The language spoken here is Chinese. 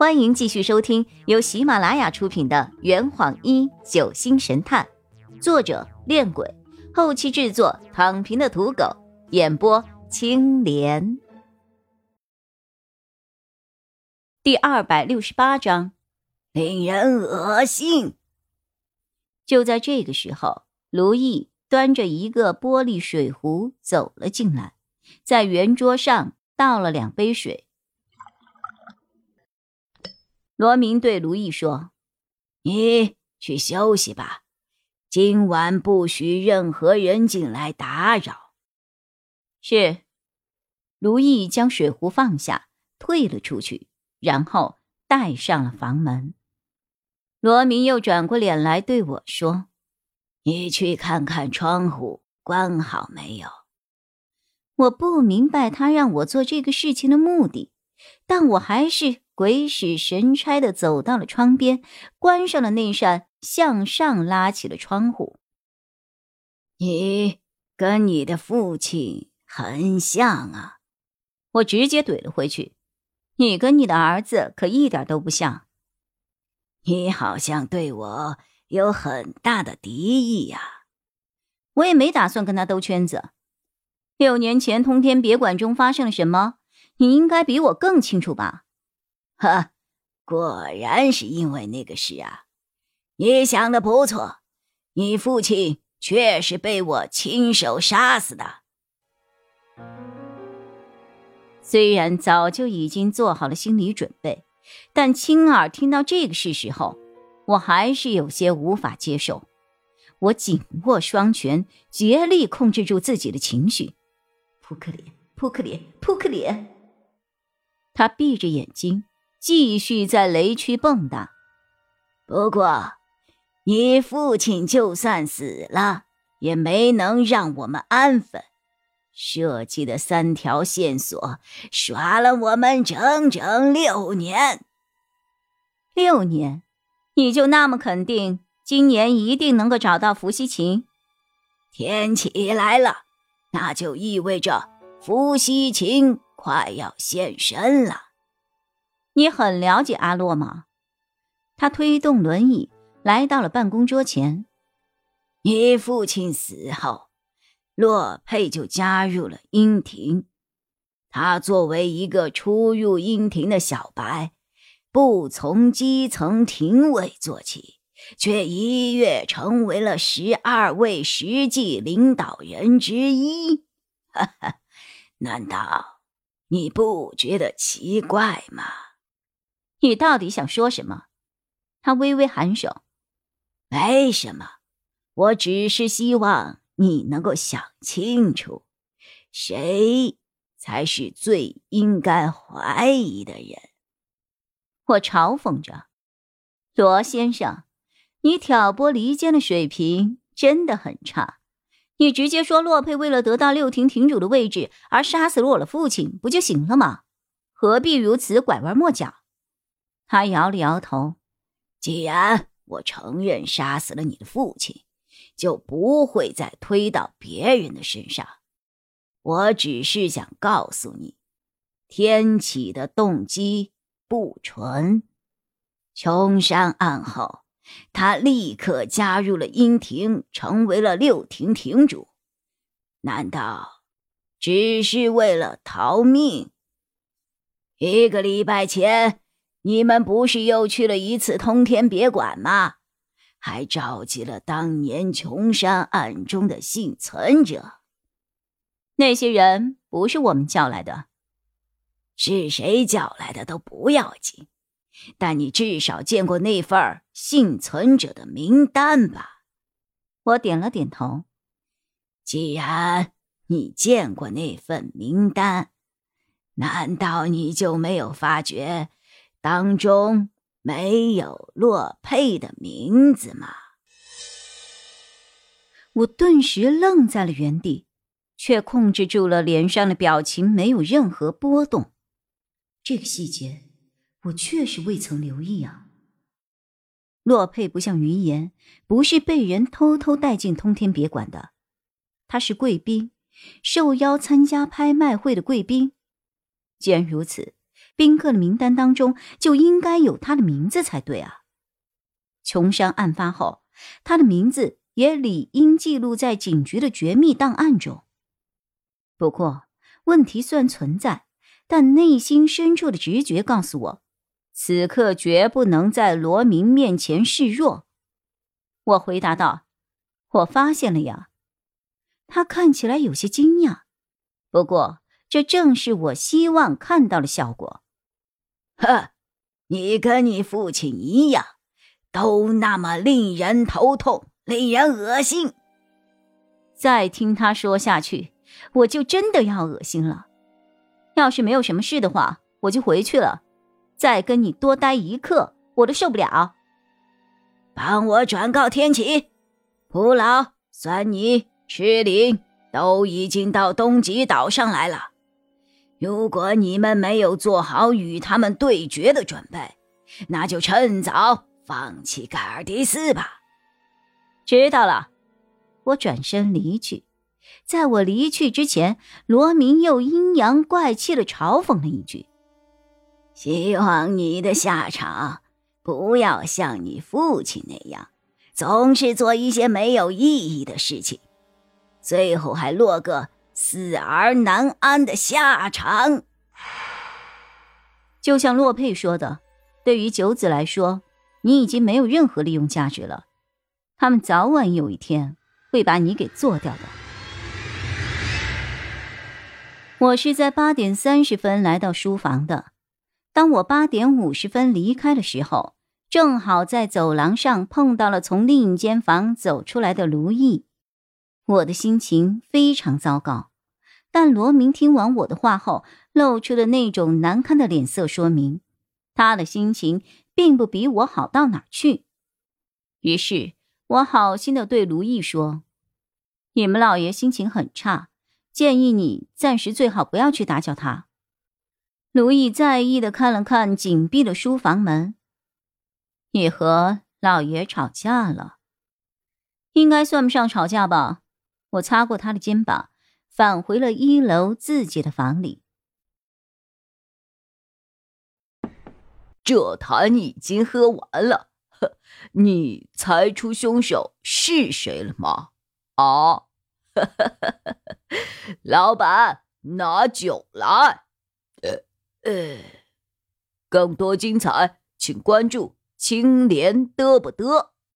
欢迎继续收听由喜马拉雅出品的《圆谎一九星神探》，作者：恋鬼，后期制作：躺平的土狗，演播：青莲。第二百六十八章，令人恶心。就在这个时候，卢毅端着一个玻璃水壶走了进来，在圆桌上倒了两杯水。罗明对卢毅说：“你去休息吧，今晚不许任何人进来打扰。”是。卢毅将水壶放下，退了出去，然后带上了房门。罗明又转过脸来对我说：“你去看看窗户关好没有。”我不明白他让我做这个事情的目的，但我还是。鬼使神差的走到了窗边，关上了那扇向上拉起的窗户。你跟你的父亲很像啊！我直接怼了回去。你跟你的儿子可一点都不像。你好像对我有很大的敌意呀！我也没打算跟他兜圈子。六年前通天别馆中发生了什么，你应该比我更清楚吧？呵，果然是因为那个事啊！你想的不错，你父亲确实被我亲手杀死的。虽然早就已经做好了心理准备，但亲耳听到这个事实后，我还是有些无法接受。我紧握双拳，竭力控制住自己的情绪。扑克脸，扑克脸，扑克脸。他闭着眼睛。继续在雷区蹦跶。不过，你父亲就算死了，也没能让我们安分。设计的三条线索耍了我们整整六年。六年，你就那么肯定今年一定能够找到伏羲琴？天起来了，那就意味着伏羲琴快要现身了。你很了解阿洛吗？他推动轮椅来到了办公桌前。你父亲死后，洛佩就加入了英庭。他作为一个初入英庭的小白，不从基层廷尉做起，却一跃成为了十二位实际领导人之一。哈哈，难道你不觉得奇怪吗？你到底想说什么？他微微颔首。没什么，我只是希望你能够想清楚，谁才是最应该怀疑的人。我嘲讽着：“罗先生，你挑拨离间的水平真的很差。你直接说洛佩为了得到六庭庭主的位置而杀死了我的父亲，不就行了吗？何必如此拐弯抹角？”他摇了摇头。既然我承认杀死了你的父亲，就不会再推到别人的身上。我只是想告诉你，天启的动机不纯。穷山暗后，他立刻加入了阴庭，成为了六庭庭主。难道只是为了逃命？一个礼拜前。你们不是又去了一次通天别馆吗？还召集了当年琼山案中的幸存者。那些人不是我们叫来的，是谁叫来的都不要紧，但你至少见过那份幸存者的名单吧？我点了点头。既然你见过那份名单，难道你就没有发觉？当中没有洛佩的名字吗？我顿时愣在了原地，却控制住了脸上的表情，没有任何波动。这个细节我确实未曾留意啊。洛佩不像云言，不是被人偷偷带进通天别馆的，他是贵宾，受邀参加拍卖会的贵宾。既然如此。宾客的名单当中就应该有他的名字才对啊。琼山案发后，他的名字也理应记录在警局的绝密档案中。不过，问题虽然存在，但内心深处的直觉告诉我，此刻绝不能在罗明面前示弱。我回答道：“我发现了呀。”他看起来有些惊讶，不过这正是我希望看到的效果。呵，你跟你父亲一样，都那么令人头痛，令人恶心。再听他说下去，我就真的要恶心了。要是没有什么事的话，我就回去了。再跟你多待一刻，我都受不了。帮我转告天启，蒲老、酸泥。赤灵都已经到东极岛上来了。如果你们没有做好与他们对决的准备，那就趁早放弃盖尔迪斯吧。知道了，我转身离去。在我离去之前，罗明又阴阳怪气的嘲讽了一句：“希望你的下场不要像你父亲那样，总是做一些没有意义的事情。”最后还落个死而难安的下场。就像洛佩说的，对于九子来说，你已经没有任何利用价值了。他们早晚有一天会把你给做掉的。我是在八点三十分来到书房的。当我八点五十分离开的时候，正好在走廊上碰到了从另一间房走出来的卢毅。我的心情非常糟糕，但罗明听完我的话后，露出的那种难堪的脸色，说明他的心情并不比我好到哪去。于是，我好心的对卢毅说：“你们老爷心情很差，建议你暂时最好不要去打搅他。”卢毅在意的看了看紧闭的书房门：“你和老爷吵架了？应该算不上吵架吧？”我擦过他的肩膀，返回了一楼自己的房里。这坛已经喝完了，你猜出凶手是谁了吗？啊，老板，拿酒来。呃呃，更多精彩，请关注青莲嘚不嘚。